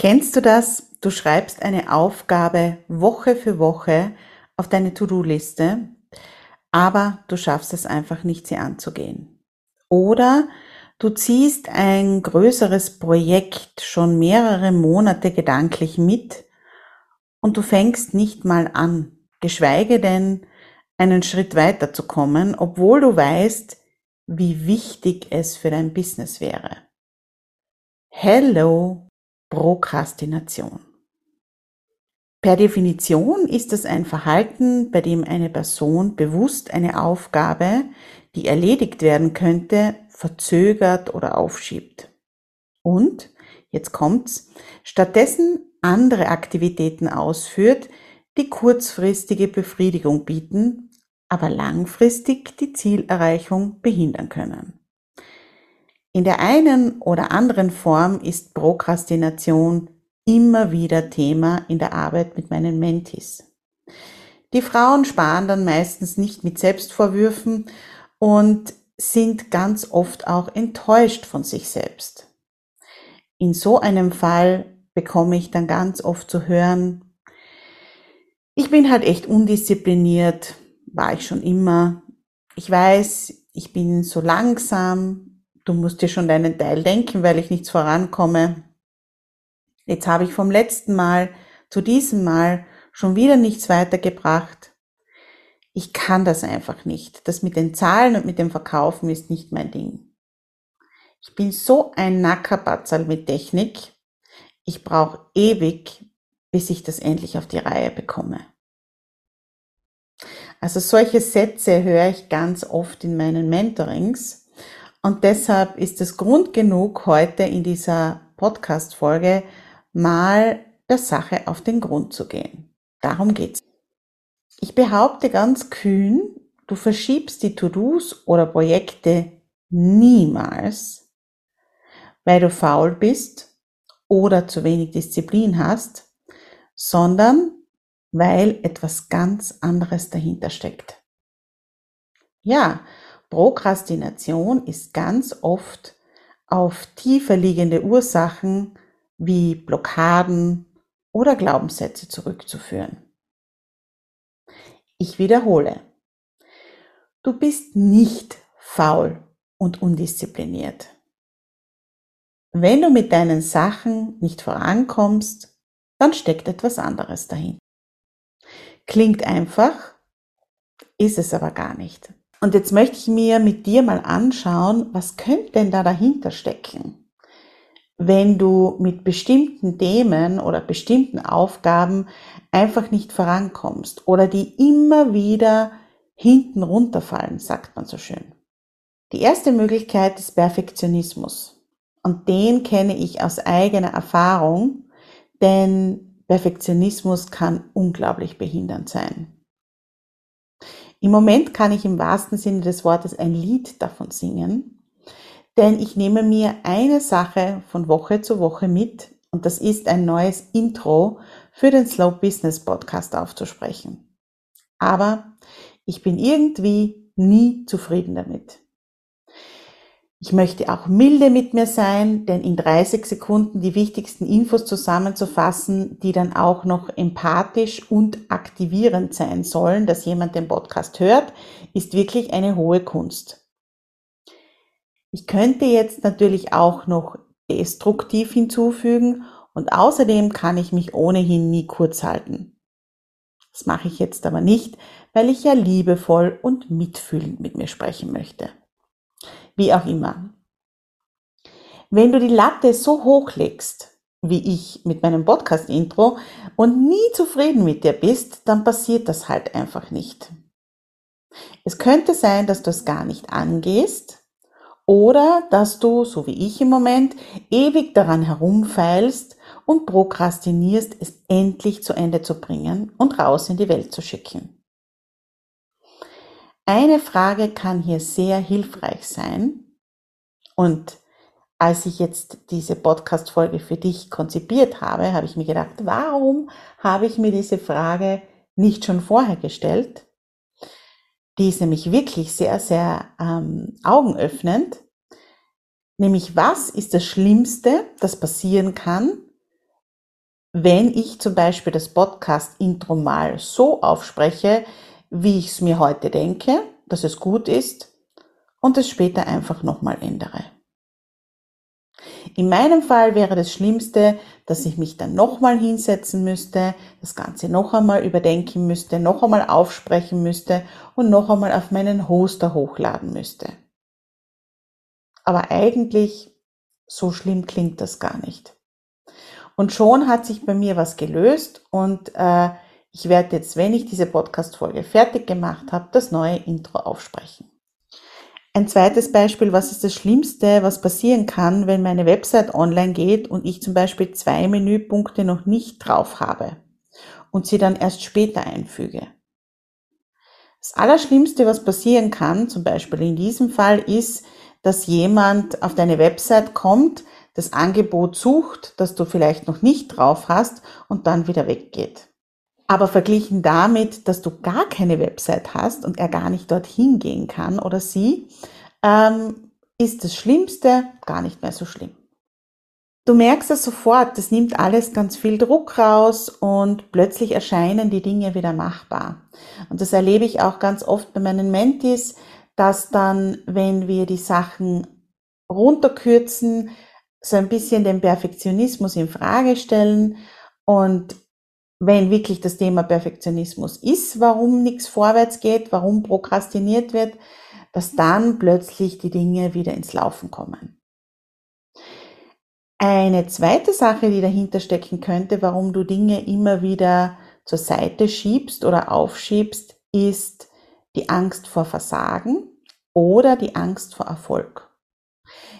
Kennst du das? Du schreibst eine Aufgabe Woche für Woche auf deine To-Do-Liste, aber du schaffst es einfach nicht, sie anzugehen. Oder du ziehst ein größeres Projekt schon mehrere Monate gedanklich mit und du fängst nicht mal an, geschweige denn einen Schritt weiter zu kommen, obwohl du weißt, wie wichtig es für dein Business wäre. Hello, Prokrastination. Per Definition ist es ein Verhalten, bei dem eine Person bewusst eine Aufgabe, die erledigt werden könnte, verzögert oder aufschiebt. Und, jetzt kommt's, stattdessen andere Aktivitäten ausführt, die kurzfristige Befriedigung bieten, aber langfristig die Zielerreichung behindern können. In der einen oder anderen Form ist Prokrastination immer wieder Thema in der Arbeit mit meinen Mentis. Die Frauen sparen dann meistens nicht mit Selbstvorwürfen und sind ganz oft auch enttäuscht von sich selbst. In so einem Fall bekomme ich dann ganz oft zu hören, ich bin halt echt undiszipliniert, war ich schon immer. Ich weiß, ich bin so langsam, du musst dir schon deinen Teil denken, weil ich nichts vorankomme. Jetzt habe ich vom letzten Mal zu diesem Mal schon wieder nichts weitergebracht. Ich kann das einfach nicht. Das mit den Zahlen und mit dem Verkaufen ist nicht mein Ding. Ich bin so ein Nackerbatzal mit Technik. Ich brauche ewig, bis ich das endlich auf die Reihe bekomme. Also solche Sätze höre ich ganz oft in meinen Mentorings und deshalb ist es Grund genug, heute in dieser Podcast-Folge mal der Sache auf den Grund zu gehen. Darum geht's. Ich behaupte ganz kühn, du verschiebst die To-Dos oder Projekte niemals, weil du faul bist oder zu wenig Disziplin hast, sondern weil etwas ganz anderes dahinter steckt. Ja, Prokrastination ist ganz oft auf tiefer liegende Ursachen wie Blockaden oder Glaubenssätze zurückzuführen. Ich wiederhole. Du bist nicht faul und undiszipliniert. Wenn du mit deinen Sachen nicht vorankommst, dann steckt etwas anderes dahin. Klingt einfach, ist es aber gar nicht. Und jetzt möchte ich mir mit dir mal anschauen, was könnte denn da dahinter stecken? Wenn du mit bestimmten Themen oder bestimmten Aufgaben einfach nicht vorankommst oder die immer wieder hinten runterfallen, sagt man so schön. Die erste Möglichkeit ist Perfektionismus. Und den kenne ich aus eigener Erfahrung, denn Perfektionismus kann unglaublich behindernd sein. Im Moment kann ich im wahrsten Sinne des Wortes ein Lied davon singen, denn ich nehme mir eine Sache von Woche zu Woche mit und das ist ein neues Intro für den Slow Business Podcast aufzusprechen. Aber ich bin irgendwie nie zufrieden damit. Ich möchte auch milde mit mir sein, denn in 30 Sekunden die wichtigsten Infos zusammenzufassen, die dann auch noch empathisch und aktivierend sein sollen, dass jemand den Podcast hört, ist wirklich eine hohe Kunst. Ich könnte jetzt natürlich auch noch destruktiv hinzufügen und außerdem kann ich mich ohnehin nie kurz halten. Das mache ich jetzt aber nicht, weil ich ja liebevoll und mitfühlend mit mir sprechen möchte. Wie auch immer. Wenn du die Latte so hoch legst, wie ich mit meinem Podcast-Intro und nie zufrieden mit dir bist, dann passiert das halt einfach nicht. Es könnte sein, dass du es gar nicht angehst oder dass du, so wie ich im Moment, ewig daran herumfeilst und prokrastinierst, es endlich zu Ende zu bringen und raus in die Welt zu schicken. Eine Frage kann hier sehr hilfreich sein und als ich jetzt diese Podcast-Folge für dich konzipiert habe, habe ich mir gedacht, warum habe ich mir diese Frage nicht schon vorher gestellt? Die ist nämlich wirklich sehr, sehr ähm, augenöffnend. Nämlich, was ist das Schlimmste, das passieren kann, wenn ich zum Beispiel das Podcast-Intro mal so aufspreche, wie ich es mir heute denke, dass es gut ist und es später einfach nochmal ändere. In meinem Fall wäre das Schlimmste, dass ich mich dann nochmal hinsetzen müsste, das Ganze noch einmal überdenken müsste, noch einmal aufsprechen müsste und noch einmal auf meinen Hoster hochladen müsste. Aber eigentlich, so schlimm klingt das gar nicht. Und schon hat sich bei mir was gelöst und äh, ich werde jetzt, wenn ich diese Podcast-Folge fertig gemacht habe, das neue Intro aufsprechen. Ein zweites Beispiel, was ist das Schlimmste, was passieren kann, wenn meine Website online geht und ich zum Beispiel zwei Menüpunkte noch nicht drauf habe und sie dann erst später einfüge. Das Allerschlimmste, was passieren kann, zum Beispiel in diesem Fall, ist, dass jemand auf deine Website kommt, das Angebot sucht, das du vielleicht noch nicht drauf hast und dann wieder weggeht. Aber verglichen damit, dass du gar keine Website hast und er gar nicht dorthin gehen kann oder sie, ähm, ist das Schlimmste gar nicht mehr so schlimm. Du merkst es sofort, das nimmt alles ganz viel Druck raus und plötzlich erscheinen die Dinge wieder machbar. Und das erlebe ich auch ganz oft bei meinen Mentis, dass dann, wenn wir die Sachen runterkürzen, so ein bisschen den Perfektionismus in Frage stellen und wenn wirklich das Thema Perfektionismus ist, warum nichts vorwärts geht, warum prokrastiniert wird, dass dann plötzlich die Dinge wieder ins Laufen kommen. Eine zweite Sache, die dahinter stecken könnte, warum du Dinge immer wieder zur Seite schiebst oder aufschiebst, ist die Angst vor Versagen oder die Angst vor Erfolg.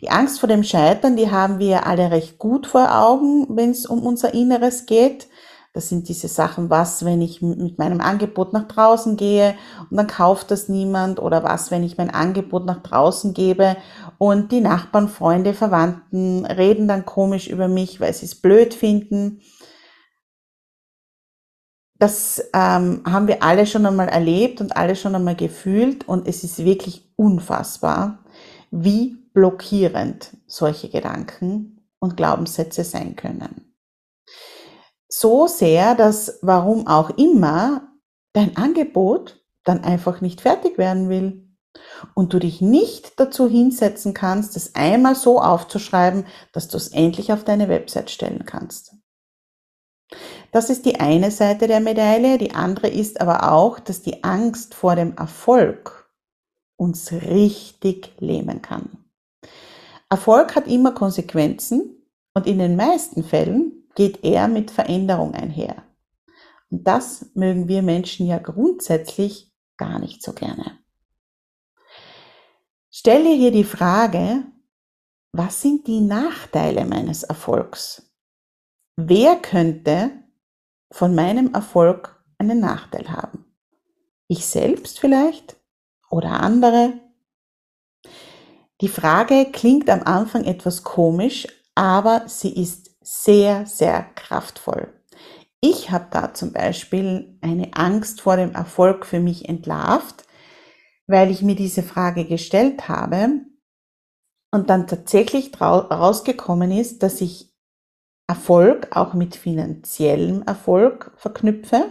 Die Angst vor dem Scheitern, die haben wir alle recht gut vor Augen, wenn es um unser Inneres geht. Das sind diese Sachen, was, wenn ich mit meinem Angebot nach draußen gehe und dann kauft das niemand oder was, wenn ich mein Angebot nach draußen gebe und die Nachbarn, Freunde, Verwandten reden dann komisch über mich, weil sie es blöd finden. Das ähm, haben wir alle schon einmal erlebt und alle schon einmal gefühlt und es ist wirklich unfassbar, wie blockierend solche Gedanken und Glaubenssätze sein können so sehr, dass warum auch immer dein Angebot dann einfach nicht fertig werden will. Und du dich nicht dazu hinsetzen kannst, es einmal so aufzuschreiben, dass du es endlich auf deine Website stellen kannst. Das ist die eine Seite der Medaille. Die andere ist aber auch, dass die Angst vor dem Erfolg uns richtig lähmen kann. Erfolg hat immer Konsequenzen und in den meisten Fällen geht eher mit Veränderung einher. Und das mögen wir Menschen ja grundsätzlich gar nicht so gerne. Stell dir hier die Frage, was sind die Nachteile meines Erfolgs? Wer könnte von meinem Erfolg einen Nachteil haben? Ich selbst vielleicht oder andere? Die Frage klingt am Anfang etwas komisch, aber sie ist sehr, sehr kraftvoll. Ich habe da zum Beispiel eine Angst vor dem Erfolg für mich entlarvt, weil ich mir diese Frage gestellt habe und dann tatsächlich rausgekommen ist, dass ich Erfolg auch mit finanziellem Erfolg verknüpfe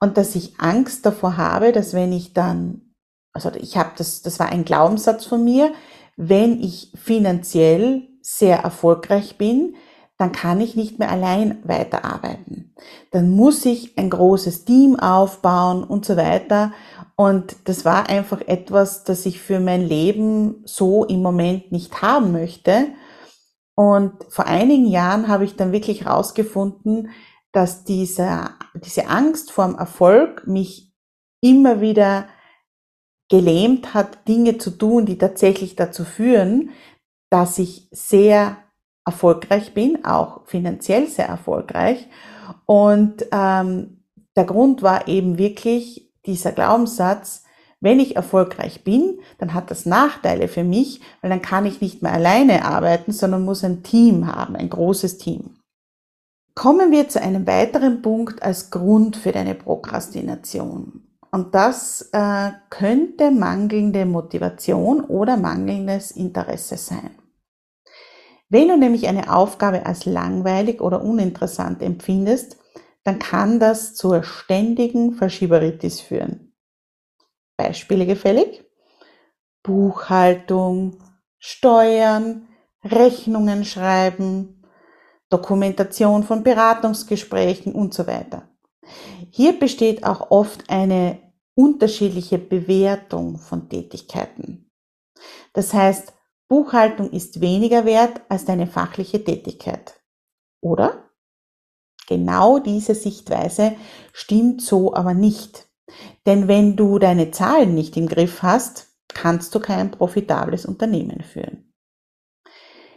und dass ich Angst davor habe, dass wenn ich dann, also ich habe das, das war ein Glaubenssatz von mir, wenn ich finanziell sehr erfolgreich bin, dann kann ich nicht mehr allein weiterarbeiten. Dann muss ich ein großes Team aufbauen und so weiter. Und das war einfach etwas, das ich für mein Leben so im Moment nicht haben möchte. Und vor einigen Jahren habe ich dann wirklich herausgefunden, dass diese, diese Angst vorm Erfolg mich immer wieder gelähmt hat, Dinge zu tun, die tatsächlich dazu führen, dass ich sehr erfolgreich bin, auch finanziell sehr erfolgreich. Und ähm, der Grund war eben wirklich dieser Glaubenssatz, wenn ich erfolgreich bin, dann hat das Nachteile für mich, weil dann kann ich nicht mehr alleine arbeiten, sondern muss ein Team haben, ein großes Team. Kommen wir zu einem weiteren Punkt als Grund für deine Prokrastination. Und das äh, könnte mangelnde Motivation oder mangelndes Interesse sein. Wenn du nämlich eine Aufgabe als langweilig oder uninteressant empfindest, dann kann das zur ständigen Verschieberitis führen. Beispiele gefällig? Buchhaltung, Steuern, Rechnungen schreiben, Dokumentation von Beratungsgesprächen und so weiter. Hier besteht auch oft eine unterschiedliche Bewertung von Tätigkeiten. Das heißt, Buchhaltung ist weniger wert als deine fachliche Tätigkeit. Oder? Genau diese Sichtweise stimmt so aber nicht. Denn wenn du deine Zahlen nicht im Griff hast, kannst du kein profitables Unternehmen führen.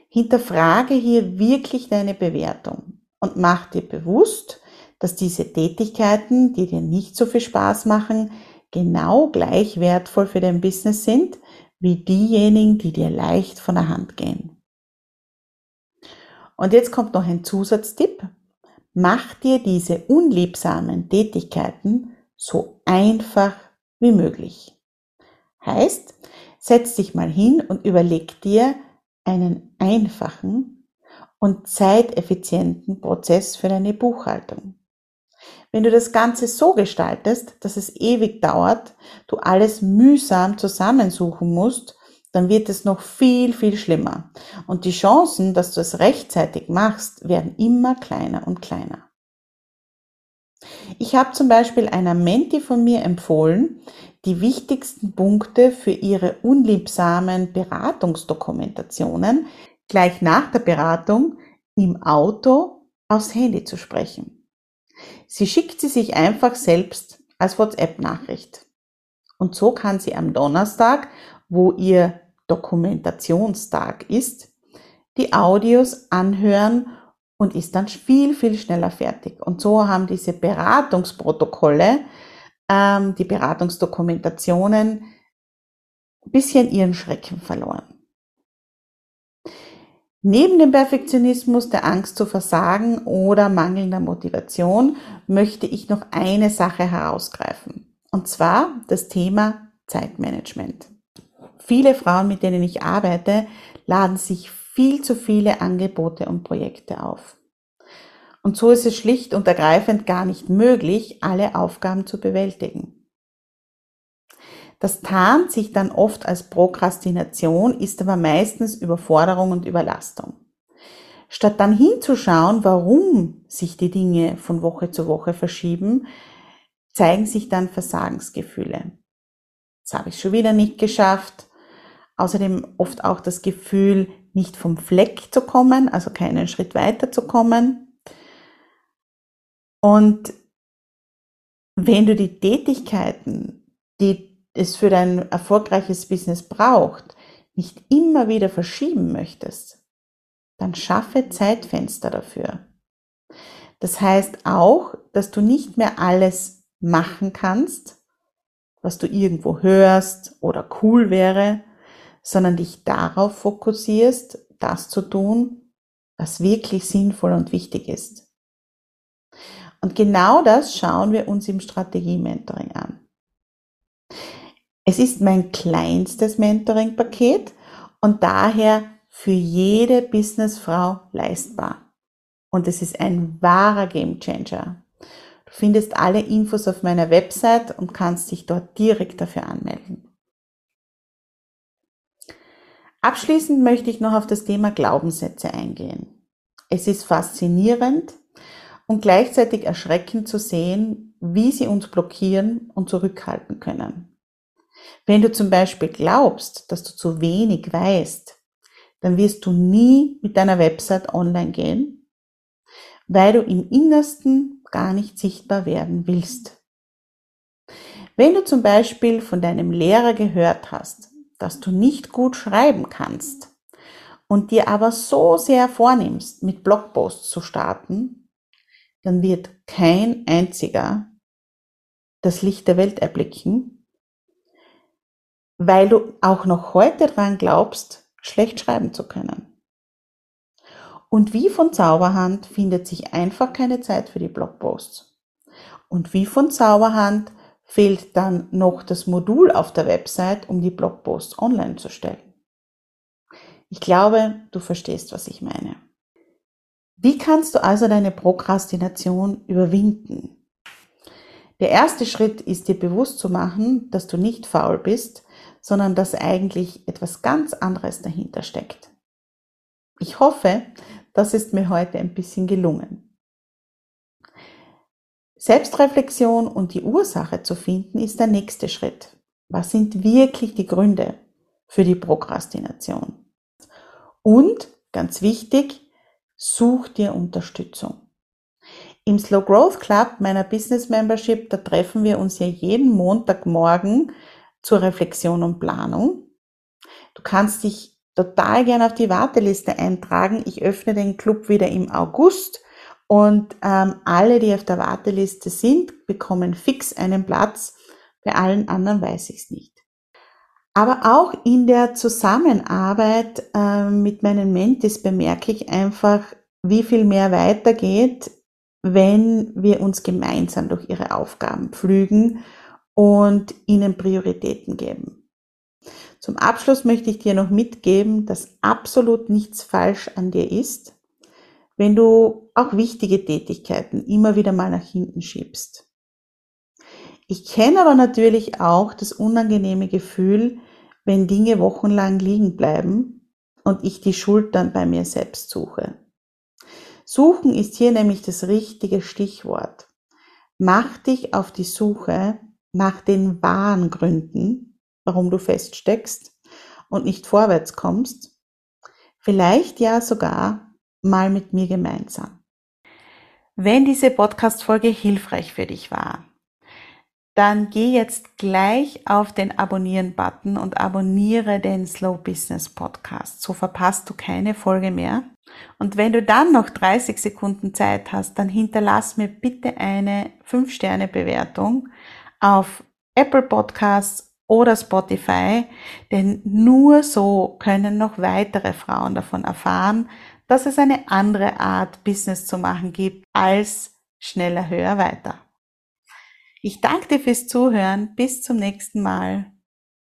Hinterfrage hier wirklich deine Bewertung und mach dir bewusst, dass diese Tätigkeiten, die dir nicht so viel Spaß machen, genau gleich wertvoll für dein Business sind wie diejenigen, die dir leicht von der Hand gehen. Und jetzt kommt noch ein Zusatztipp. Mach dir diese unliebsamen Tätigkeiten so einfach wie möglich. Heißt, setz dich mal hin und überleg dir einen einfachen und zeiteffizienten Prozess für deine Buchhaltung. Wenn du das Ganze so gestaltest, dass es ewig dauert, du alles mühsam zusammensuchen musst, dann wird es noch viel, viel schlimmer. Und die Chancen, dass du es rechtzeitig machst, werden immer kleiner und kleiner. Ich habe zum Beispiel einer Menti von mir empfohlen, die wichtigsten Punkte für ihre unliebsamen Beratungsdokumentationen gleich nach der Beratung im Auto aufs Handy zu sprechen. Sie schickt sie sich einfach selbst als WhatsApp-Nachricht. Und so kann sie am Donnerstag, wo ihr Dokumentationstag ist, die Audios anhören und ist dann viel, viel schneller fertig. Und so haben diese Beratungsprotokolle, ähm, die Beratungsdokumentationen, bisschen ihren Schrecken verloren. Neben dem Perfektionismus, der Angst zu versagen oder mangelnder Motivation möchte ich noch eine Sache herausgreifen. Und zwar das Thema Zeitmanagement. Viele Frauen, mit denen ich arbeite, laden sich viel zu viele Angebote und Projekte auf. Und so ist es schlicht und ergreifend gar nicht möglich, alle Aufgaben zu bewältigen. Das tarnt sich dann oft als Prokrastination, ist aber meistens Überforderung und Überlastung. Statt dann hinzuschauen, warum sich die Dinge von Woche zu Woche verschieben, zeigen sich dann Versagensgefühle. Das habe ich schon wieder nicht geschafft. Außerdem oft auch das Gefühl, nicht vom Fleck zu kommen, also keinen Schritt weiter zu kommen. Und wenn du die Tätigkeiten, die es für dein erfolgreiches Business braucht, nicht immer wieder verschieben möchtest, dann schaffe Zeitfenster dafür. Das heißt auch, dass du nicht mehr alles machen kannst, was du irgendwo hörst oder cool wäre, sondern dich darauf fokussierst, das zu tun, was wirklich sinnvoll und wichtig ist. Und genau das schauen wir uns im Strategie-Mentoring an. Es ist mein kleinstes Mentoring-Paket und daher für jede Businessfrau leistbar. Und es ist ein wahrer Gamechanger. Du findest alle Infos auf meiner Website und kannst dich dort direkt dafür anmelden. Abschließend möchte ich noch auf das Thema Glaubenssätze eingehen. Es ist faszinierend und gleichzeitig erschreckend zu sehen, wie sie uns blockieren und zurückhalten können. Wenn du zum Beispiel glaubst, dass du zu wenig weißt, dann wirst du nie mit deiner Website online gehen, weil du im Innersten gar nicht sichtbar werden willst. Wenn du zum Beispiel von deinem Lehrer gehört hast, dass du nicht gut schreiben kannst und dir aber so sehr vornimmst, mit Blogposts zu starten, dann wird kein einziger das Licht der Welt erblicken, weil du auch noch heute dran glaubst, schlecht schreiben zu können. Und wie von Zauberhand findet sich einfach keine Zeit für die Blogposts. Und wie von Zauberhand fehlt dann noch das Modul auf der Website, um die Blogposts online zu stellen. Ich glaube, du verstehst, was ich meine. Wie kannst du also deine Prokrastination überwinden? Der erste Schritt ist dir bewusst zu machen, dass du nicht faul bist, sondern dass eigentlich etwas ganz anderes dahinter steckt. Ich hoffe, das ist mir heute ein bisschen gelungen. Selbstreflexion und die Ursache zu finden ist der nächste Schritt. Was sind wirklich die Gründe für die Prokrastination? Und, ganz wichtig, such dir Unterstützung. Im Slow Growth Club meiner Business Membership, da treffen wir uns ja jeden Montagmorgen zur Reflexion und Planung. Du kannst dich total gerne auf die Warteliste eintragen. Ich öffne den Club wieder im August und ähm, alle, die auf der Warteliste sind, bekommen fix einen Platz. Bei allen anderen weiß ich es nicht. Aber auch in der Zusammenarbeit äh, mit meinen Mentis bemerke ich einfach, wie viel mehr weitergeht, wenn wir uns gemeinsam durch ihre Aufgaben pflügen und ihnen Prioritäten geben. Zum Abschluss möchte ich dir noch mitgeben, dass absolut nichts falsch an dir ist, wenn du auch wichtige Tätigkeiten immer wieder mal nach hinten schiebst. Ich kenne aber natürlich auch das unangenehme Gefühl, wenn Dinge wochenlang liegen bleiben und ich die Schuld dann bei mir selbst suche. Suchen ist hier nämlich das richtige Stichwort. Mach dich auf die Suche nach den wahren Gründen, warum du feststeckst und nicht vorwärts kommst. Vielleicht ja sogar mal mit mir gemeinsam. Wenn diese Podcast-Folge hilfreich für dich war, dann geh jetzt gleich auf den Abonnieren-Button und abonniere den Slow Business Podcast. So verpasst du keine Folge mehr. Und wenn du dann noch 30 Sekunden Zeit hast, dann hinterlass mir bitte eine 5-Sterne-Bewertung auf Apple Podcasts oder Spotify, denn nur so können noch weitere Frauen davon erfahren, dass es eine andere Art Business zu machen gibt als schneller, höher, weiter. Ich danke dir fürs Zuhören. Bis zum nächsten Mal.